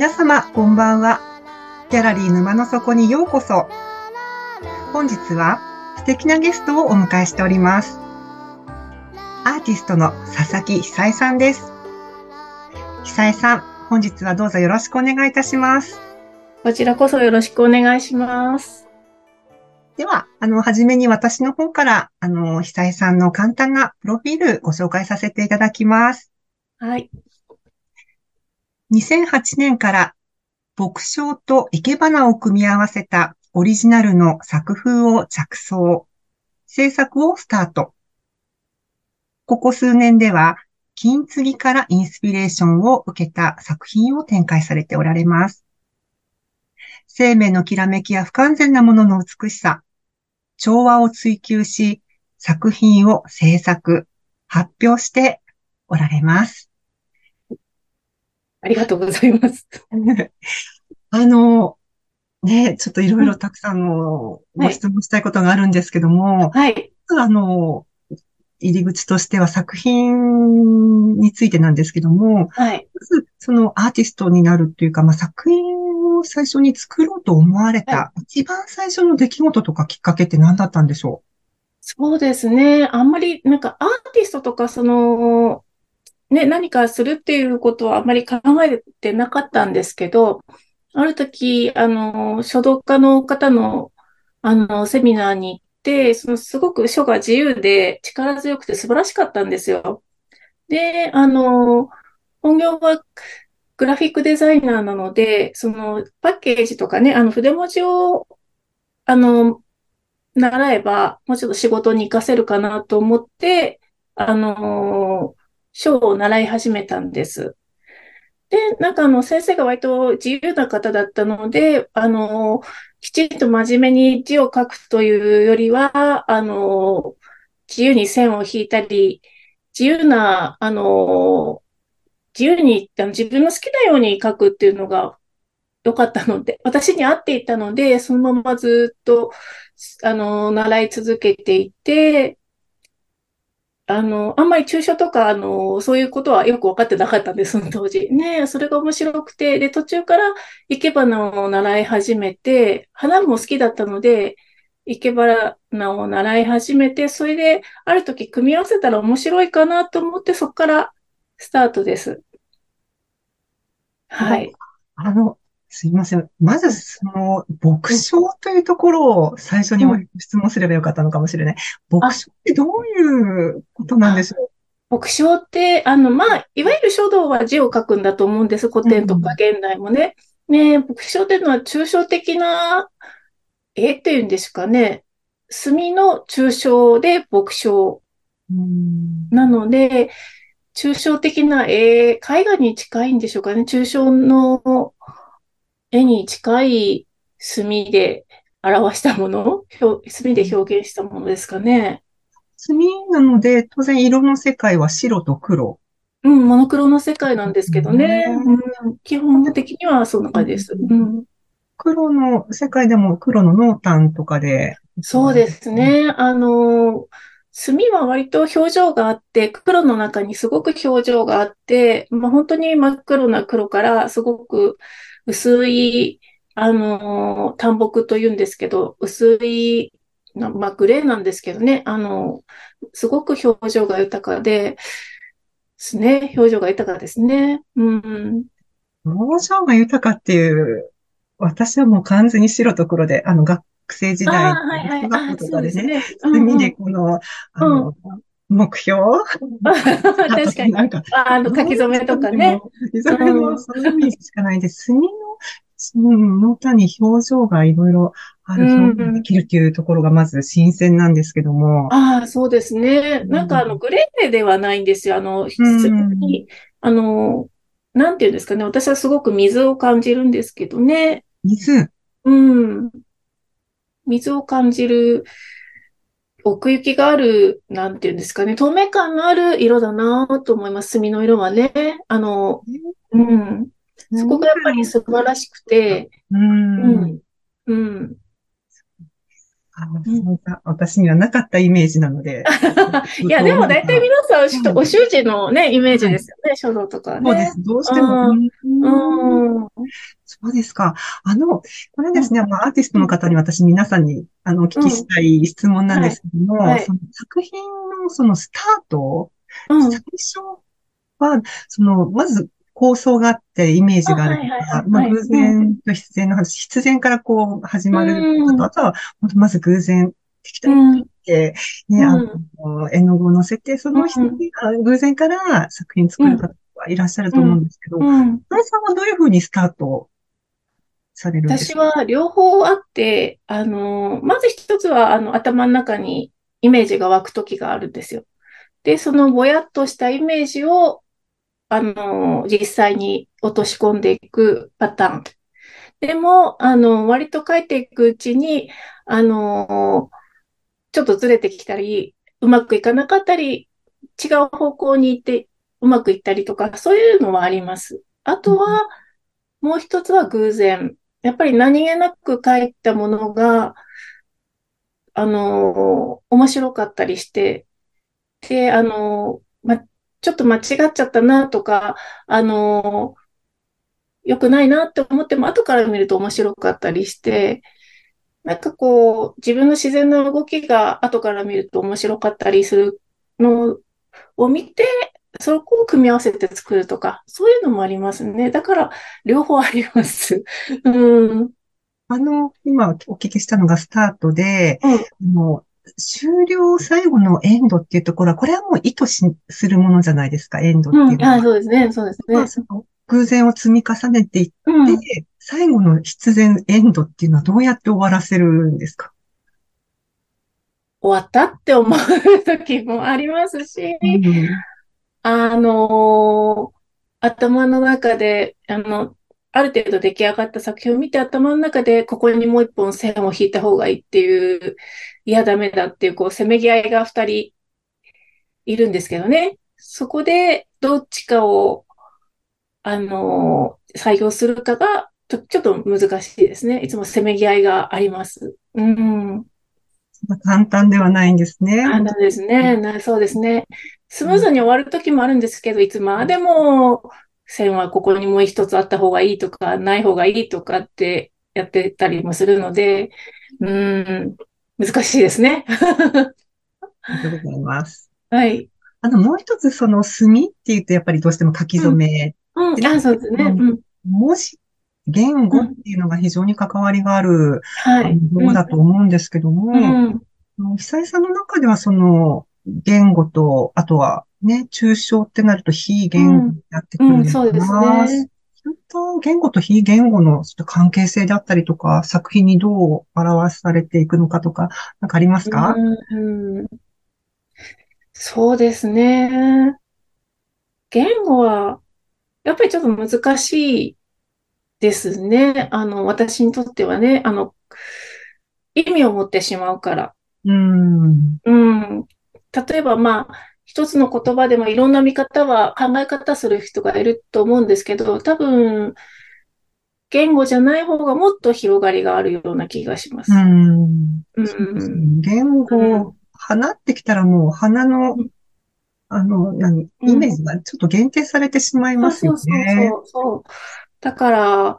皆様、こんばんは。ギャラリー沼の底にようこそ。本日は素敵なゲストをお迎えしております。アーティストの佐々木久恵さんです。久恵さん、本日はどうぞよろしくお願いいたします。こちらこそよろしくお願いします。では、あの、はじめに私の方から、あの、久恵さんの簡単なプロフィールご紹介させていただきます。はい。2008年から牧場と生け花を組み合わせたオリジナルの作風を着想、制作をスタート。ここ数年では、金継ぎからインスピレーションを受けた作品を展開されておられます。生命のきらめきや不完全なものの美しさ、調和を追求し、作品を制作、発表しておられます。ありがとうございます。あの、ね、ちょっといろいろたくさんのご質問したいことがあるんですけども、はい。あの、入り口としては作品についてなんですけども、はい。まずそのアーティストになるっていうか、まあ、作品を最初に作ろうと思われた、は一番最初の出来事とかきっかけって何だったんでしょそうですね。あんまり、なんかアーティストとか、その、ね、何かするっていうことはあまり考えてなかったんですけど、ある時、あの、書道家の方の、あの、セミナーに行って、そのすごく書が自由で力強くて素晴らしかったんですよ。で、あの、本業はグラフィックデザイナーなので、そのパッケージとかね、あの筆文字を、あの、習えば、もうちょっと仕事に活かせるかなと思って、あの、書を習い始めたんです。で、なんかあの、先生が割と自由な方だったので、あの、きちんと真面目に字を書くというよりは、あの、自由に線を引いたり、自由な、あの、自由に、あの自分の好きなように書くっていうのが良かったので、私に合っていたので、そのままずっと、あの、習い続けていて、あの、あんまり抽象とか、あの、そういうことはよく分かってなかったんです、そ の当時。ね、それが面白くて、で、途中から生け花を習い始めて、花も好きだったので、生け花を習い始めて、それで、ある時組み合わせたら面白いかなと思って、そこからスタートです。はい。あの、すいません。まず、その、牧場というところを最初に質問すればよかったのかもしれない。牧場ってどういうことなんでしょ牧書って、あの、まあ、いわゆる書道は字を書くんだと思うんです。古典とか現代もね。ね、牧書っていうのは抽象的な絵っていうんですかね。墨の抽象で牧書ううんなので、抽象的な絵、絵画に近いんでしょうかね。抽象の絵に近い墨で表したもの、表墨で表現したものですかね？墨なので、当然色の世界は白と黒。うん、モノクロの世界なんですけどね。うんうん、基本的にはそんな感じです。うん、黒の世界でも黒の濃淡とかで。そうですね。あの、墨は割と表情があって、黒の中にすごく表情があって、まあ、本当に真っ黒な黒からすごく薄い、あの、淡墨というんですけど、薄い、なまあ、グレーなんですけどね、あの、すごく表情が豊かで、ですね。表情が豊かですね。うん。表情が豊かっていう、私はもう完全に白と黒で、あの、学生時代、はいはい。小学校とかですね、ね。うん墨うんでこの、あの、目標？確かに。なんか、ああの、書き初めとかね。。書き初めもそのイメージしかないんで、墨の、うん、濃淡に表情がいろいろあるうん表現できるっていうところがまず新鮮なんですけども。ああ、そうですね。うんなんかあの、グレーではないんですよ。あの、うん墨あの、なんていうんですかね。私はすごく水を感じるんですけどね。水？うん。水を感じる、奥行きがある、なんていうんですかね。透明感のある色だなと思います。墨の色はね。あの、うん。そこがやっぱり素晴らしくて、うん。うん。うん私にはなかったイメージなので。いや、でも大体皆さん、お習字のね、イメージですよね、書道とかね。そうです。どうしても。うんそうですか。あの、これですね、まあ、アーティストの方に私皆さんに、あの、お聞きしたい質問なんですけども、その作品のそのスタート、最初は、その、まず構想があってイメージがあるとか、まあ偶然と必然の話、必然からこう始まることと、あとは、まず偶然適当にって、ね、あの、絵の具を乗せて、その人に、偶然から作品作る方はいらっしゃると思うんですけど、うん。さんはどういうふうにスタートされるんですか？私は両方あって、あの、まず一つは、あの、頭の中にイメージが湧くときがあるんですよ。で、そのぼやっとしたイメージをあの、実際に落とし込んでいくパターン。でも、あの、割と書いていくうちに、あの、ちょっとずれてきたり、うまくいかなかったり、違う方向に行ってうまくいったりとか、そういうのはあります。あとは、もう一つは偶然。やっぱり何気なく書いたものが、あの、面白かったりして、で、あの、ま、ちょっと間違っちゃったなとか、あの良くないなって思っても、後から見ると面白かったりして、なんかこう、自分の自然な動きが後から見ると面白かったりするのを見て、そこを組み合わせて作るとか、そういうのもありますね。だから、両方あります。うん。あの、今お聞きしたのがスタートで、うん、も終了最後のエンドっていうところは、これはもう意図しするものじゃないですか、エンドっていうのは。うん、そうですね、そうですね。まあ、その偶然を積み重ねていって、うん、最後の必然エンドっていうのはどうやって終わらせるんですか？終わったって思う時もありますし、うん、あのー、頭の中で、あの、ある程度出来上がった作品を見て頭の中でここにもう一本線を引いた方がいいっていう、いやダメだっていうこうせめぎ合いが二人いるんですけどね。そこでどっちかを、あの採用するかがちょちょっと難しいですね。いつもせめぎ合いがあります。うん。簡単ではないんですね。簡単ですね。そうですね。スムーズに終わる時もあるんですけど、いつまでも線はここにもう一つあった方がいいとか、ない方がいいとかってやってたりもするので、うん、難しいですね。ありがとうございます。はい。あの、もう一つ、その、墨って言うと、やっぱりどうしても書き初め。うん、うん、あ、そうですね。うん。文字、言語っていうのが非常に関わりがある、はい。ものだと思うんですけども、うん。久井さんの中では、その、言語と、あとは、ね、抽象ってなると非言語になってくるんですが、うんうん、そうですね。と言語と非言語の関係性であったりとか、作品にどう表されていくのかとか、なんかありますか、うん、そうですね。言語は、やっぱりちょっと難しいですね。あの、私にとってはね、あの、意味を持ってしまうから。うん。うん。例えば、まあ、一つの言葉でもいろんな見方は、考え方する人がいると思うんですけど、多分、言語じゃない方がもっと広がりがあるような気がします。うん。うん、言語、花ってきたらもう花の、あの、何、イメージがちょっと限定されてしまいますよね。そうそうそうそう。だから、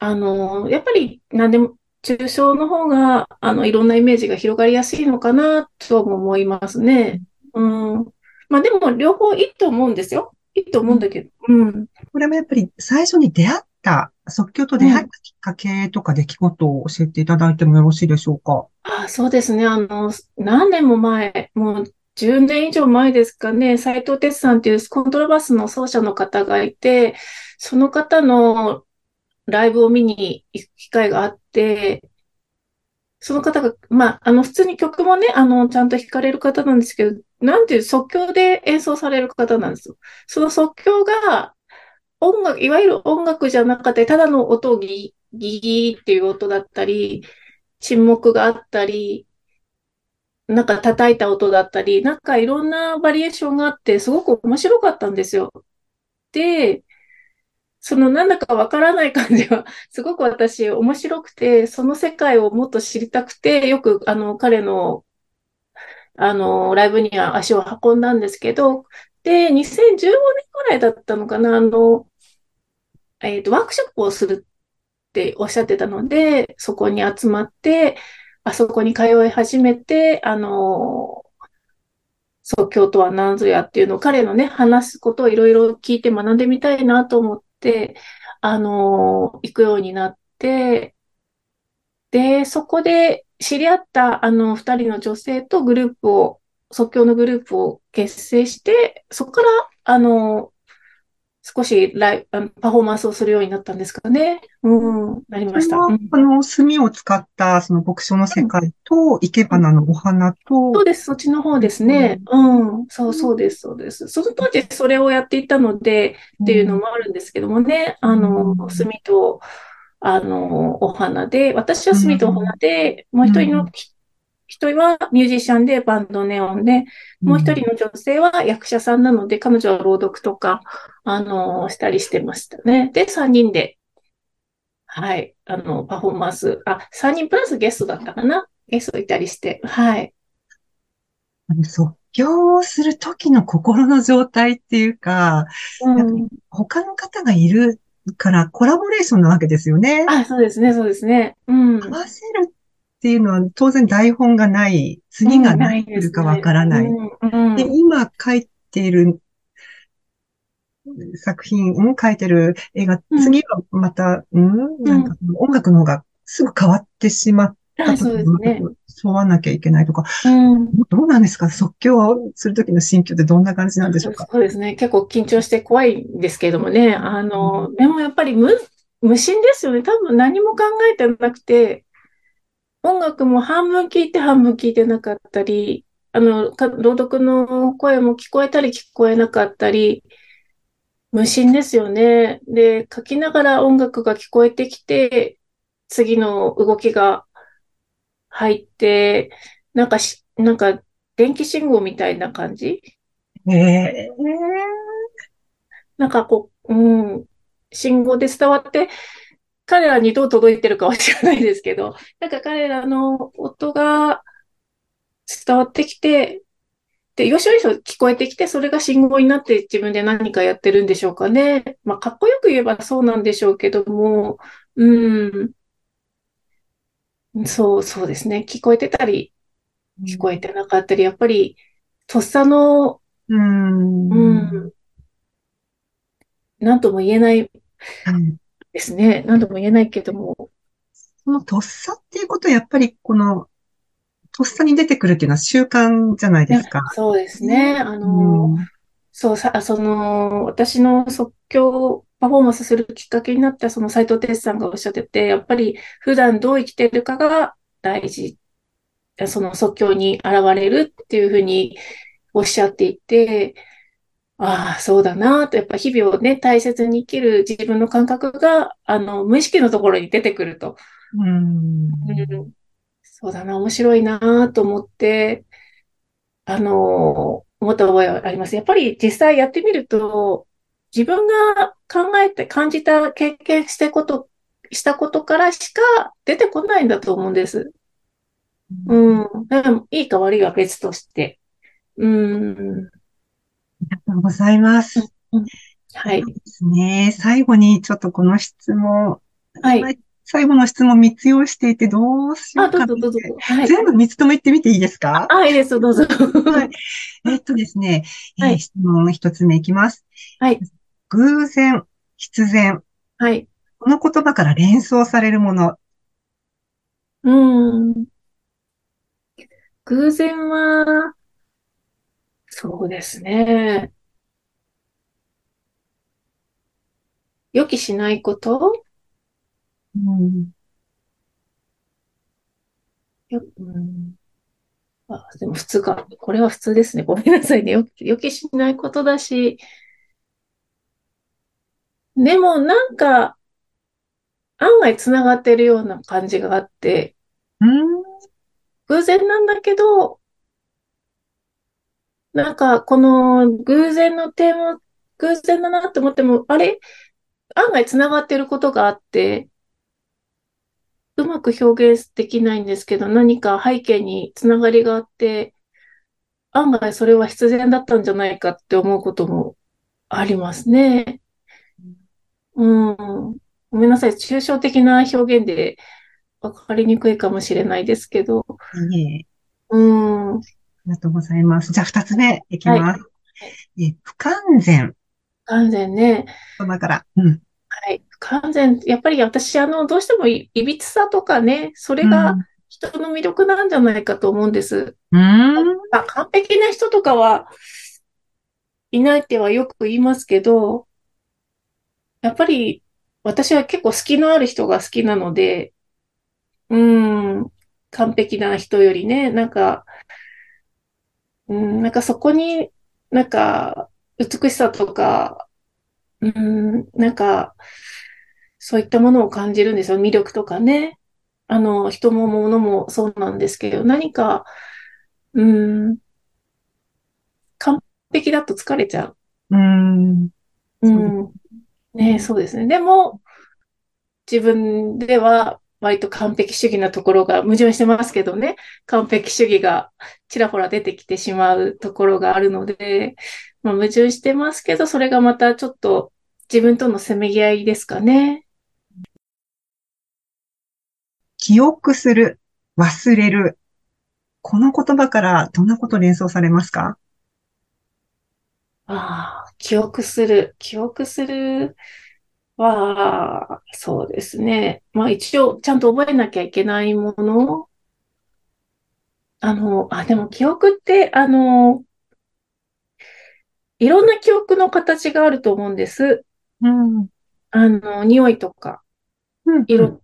あの、やっぱり何でも、抽象の方が、あの、いろんなイメージが広がりやすいのかなと思いますね。うん。まあでも両方いいと思うんですよ。いいと思うんだけど。うん。これもやっぱり最初に出会った、即興と出会ったきっかけとか出来事を教えていただいてもよろしいでしょうか？あそうですね。あの、何年も前、もう10年以上前ですかね、斎藤哲さんっていうコントラバスの奏者の方がいて、その方のライブを見に行く機会があって、その方が、まあ、あの、普通に曲もね、あの、ちゃんと弾かれる方なんですけど、なんていう即興で演奏される方なんですよ。その即興が、音楽、いわゆる音楽じゃなくて、ただの音をギー、ギギーっていう音だったり、沈黙があったり、なんか叩いた音だったり、なんかいろんなバリエーションがあって、すごく面白かったんですよ。で、そのなんだかわからない感じは、すごく私面白くて、その世界をもっと知りたくて、よくあの彼の、あの、ライブには足を運んだんですけど、で、2015年ぐらいだったのかな、あの、えっ、ー、と、ワークショップをするっておっしゃってたので、そこに集まって、あそこに通い始めて、あの、即興とは何ぞやっていうのを彼のね、話すことをいろいろ聞いて学んでみたいなと思って、あの、行くようになって、で、そこで知り合った、あの、二人の女性とグループを、即興のグループを結成して、そこから、あの、少しライパフォーマンスをするようになったんですかね。うん、なりました。あの、墨を使ったその牧書の世界と、生け花のお花と、そうです、そっちの方ですね。うん、うん、そうそうです、そうです。その当時それをやっていたので、っていうのもあるんですけどもね、あの、墨と、あの、お花で、私は墨とお花で、もう一人の一人はミュージシャンでバンドネオンで、もう一人の女性は役者さんなので、彼女は朗読とか、あの、したりしてましたね。で、三人で、はい、あの、パフォーマンス、あ、三人プラスゲストだったかな？ゲストいたりして、はい。即興をする時の心の状態っていうか、うん、他の方がいるからコラボレーションなわけですよね。あ、そうですね、そうですね。うん。合わせるっていうのは当然台本がない、次が何来るかわからない。で、今書いている作品を書いてる映画、次はまた、うん、なんか音楽の方がすぐ変わってしまったとか、ね、沿わなきゃいけないとか、うん、どうなんですか？即興をするときの心境ってどんな感じなんでしょうか？そうですね。結構緊張して怖いんですけれどもね。あの、うん、でもやっぱり無、無心ですよね。多分何も考えてなくて、音楽も半分聞いて半分聞いてなかったり、あの、朗読の声も聞こえたり聞こえなかったり、無心ですよね。で、書きながら音楽が聞こえてきて、次の動きが入って、なんかし、なんか電気信号みたいな感じ？ええー、なんかこう、うん、信号で伝わって、彼らにどう届いてるかは知らないですけど、なんか彼らの音が伝わってきて、で、よしよし聞こえてきて、それが信号になって自分で何かやってるんでしょうかね。まあ、かっこよく言えばそうなんでしょうけども、うん。そう、そうですね。聞こえてたり、聞こえてなかったり、やっぱり、とっさの、うん、うん。なんとも言えないですね。何とも言えないけども。そのとっさっていうことはやっぱりこの、とっさに出てくるっていうのは習慣じゃないですか。そうですね。あの、うん、そうさ、その、私の即興パフォーマンスするきっかけになったその斎藤哲さんがおっしゃってて、やっぱり普段どう生きてるかが大事。その即興に現れるっていうふうにおっしゃっていて、ああ、そうだなと、やっぱ日々をね、大切に生きる自分の感覚が、あの、無意識のところに出てくると。うん、そうだな、面白いなと思って、あの、思った覚えはあります。やっぱり実際やってみると、自分が考えて感じた経験してこと、したことからしか出てこないんだと思うんです。うん。いいか悪いは別として。うん。りがとうございます。うん、はい。ですね。最後にちょっとこの質問。はい。最後の質問3つ用意していてどうしようか。あ、どうぞどうぞ。はい、全部3つとも言ってみていいですか？あ、いいです、どうぞ。はい。えっとですね、はい、質問1つ目いきます。はい。偶然、必然。はい。この言葉から連想されるもの。うん。偶然は、そうですね。予期しないこと？うん。よ、うん。あ、でも普通か。これは普通ですね。ごめんなさいね。よ、予期しないことだし。でもなんか、案外繋がってるような感じがあって、うん。偶然なんだけど、なんかこの偶然のテーマ、偶然だなって思っても、あれ？案外繋がってることがあって、うまく表現できないんですけど、何か背景に繋がりがあって、案外それは必然だったんじゃないかって思うこともありますね。うん。ごめんなさい。抽象的な表現で分かりにくいかもしれないですけど。うん。ありがとうございます。じゃあ、二つ目いきます。え不完全。完全ね。言葉から。うん。はい。不完全。やっぱり私、あの、どうしてもい、いびつさとかね、それが人の魅力なんじゃないかと思うんです。うん。完璧な人とかはいないってはよく言いますけど、やっぱり私は結構隙のある人が好きなので、うん、完璧な人よりね、なんか、うん、なんかそこになんか美しさとか、うん、なんかそういったものを感じるんですよ。魅力とかね。あの、人も物もそうなんですけど、何か、うん、完璧だと疲れちゃう。うん。うん。ね、そうですね。でも、自分では割と完璧主義なところが矛盾してますけどね。完璧主義がちらほら出てきてしまうところがあるので、まあ、矛盾してますけど、それがまたちょっと自分とのせめぎ合いですかね。記憶する。忘れる。この言葉からどんなことを連想されますか？ああ、記憶する。記憶するは、そうですね。まあ一応、ちゃんと覚えなきゃいけないもの。あの、あ、でも記憶って、あの、いろんな記憶の形があると思うんです。うん。あの、匂いとか、うん。色、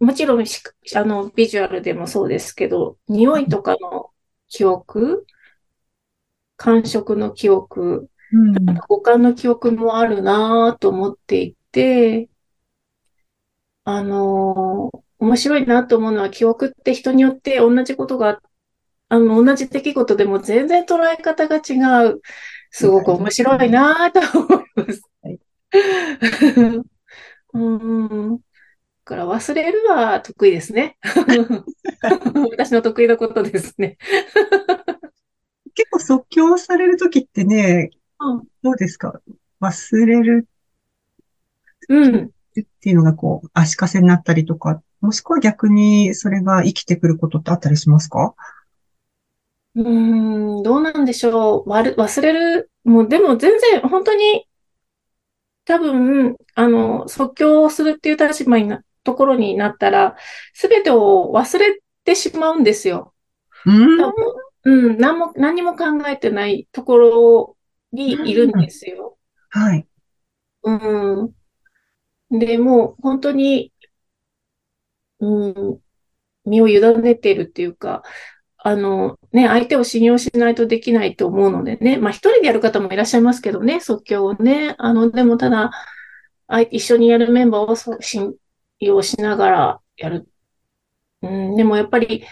もちろんしあの、ビジュアルでもそうですけど、匂いとかの記憶、感触の記憶、うん。五感の記憶もあるなぁと思っていて、あのー面白いなと思うのは記憶って人によって同じことが、あの、同じ出来事でも全然捉え方が違う。すごく面白いなぁと思います。はい うん。だから忘れるは得意ですね。私の得意なことですね。結構即興されるときってね、うんどうですか？忘れるうん。っていうのがこう、足かせになったりとか、もしくは逆にそれが生きてくることってあったりしますか？うーん、どうなんでしょう。わる忘れる。もう、でも全然、本当に、多分、あの、即興をするっていう立場にな、ところになったら、すべてを忘れてしまうんですよ。うん？うん、何も、何も考えてないところにいるんですよ。はい。うん。で、もう、本当に、うん、身を委ねているっていうか、あの、ね、相手を信用しないとできないと思うのでね。まあ、一人でやる方もいらっしゃいますけどね、即興をね。あの、でもただ、一緒にやるメンバーを信用しながらやる。うん、でもやっぱり、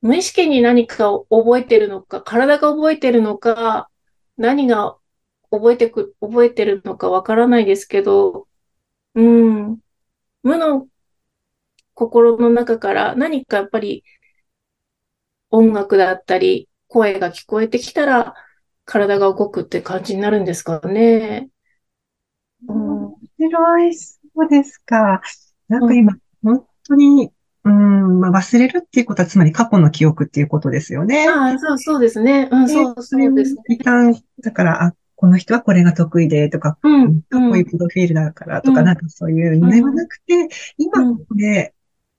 無意識に何かを覚えてるのか、体が覚えてるのか、何が覚えてく、覚えてるのかわからないですけど、うん、無の心の中から何かやっぱり音楽だったり、声が聞こえてきたら、体が動くって感じになるんですかね。うん、面白い、そうですか。なんか今、本当に、うん、まあ、忘れるっていうことは、つまり過去の記憶っていうことですよね。ああ、そう、そうですね。うん、でそう、そうですね。一旦、だから、あ、この人はこれが得意で、とか、うん、こういうプロフィールだからとか、うんなんかそういうのではなくて、今ここで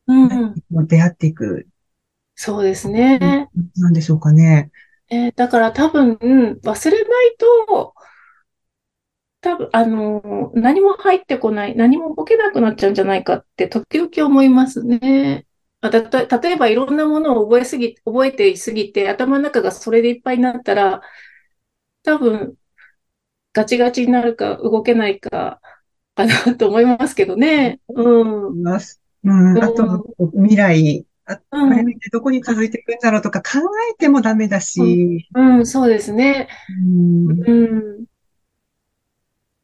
うん、うん、出会っていく、そうですね。なんでしょうかね。えーだから多分、うん忘れないと、多分、あのー何も入ってこない、何も動けなくなっちゃうんじゃないかって時々思いますね。あたと例えばいろんなものを覚えすぎ、覚えてすぎて、頭の中がそれでいっぱいになったら、多分、ガチガチになるか動けないか、かなと思いますけどね。うん。います。うん。あと、未来、あどこに続いていくんだろうとか考えてもダメだし、うん、そうですね。うんうん。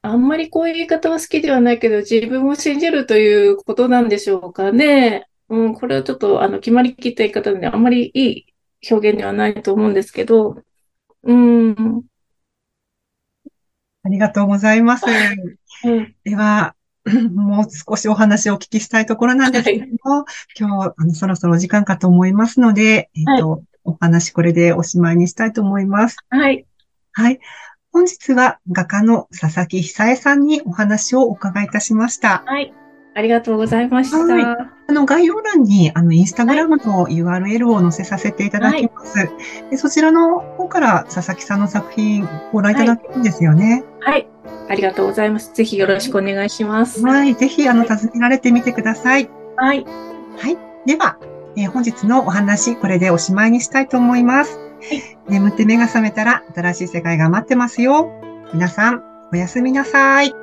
あんまりこういう言い方は好きではないけど、自分を信じるということなんでしょうかね。うん、これはちょっと、あの、決まりきった言い方で、あんまりいい表現ではないと思うんですけど、うん、ありがとうございます。うん、では、もう少しお話をお聞きしたいところなんですけども、今日、あの、そろそろお時間かと思いますので、えっと、お話これでおしまいにしたいと思います。はい、はい。本日は画家の佐々木久恵さんにお話をお伺いいたしました。はい。ありがとうございました。はあの、概要欄に、あの、インスタグラムの URL を載せさせていただきます。でそちらの方から佐々木さんの作品ご覧いただけるんですよね。はい。ありがとうございます。ぜひよろしくお願いします。はい。ぜひ、あの、訪ねられてみてください。はい。はい。では、えー本日のお話、これでおしまいにしたいと思います。眠って目が覚めたら、新しい世界が待ってますよ。皆さん、おやすみなさい。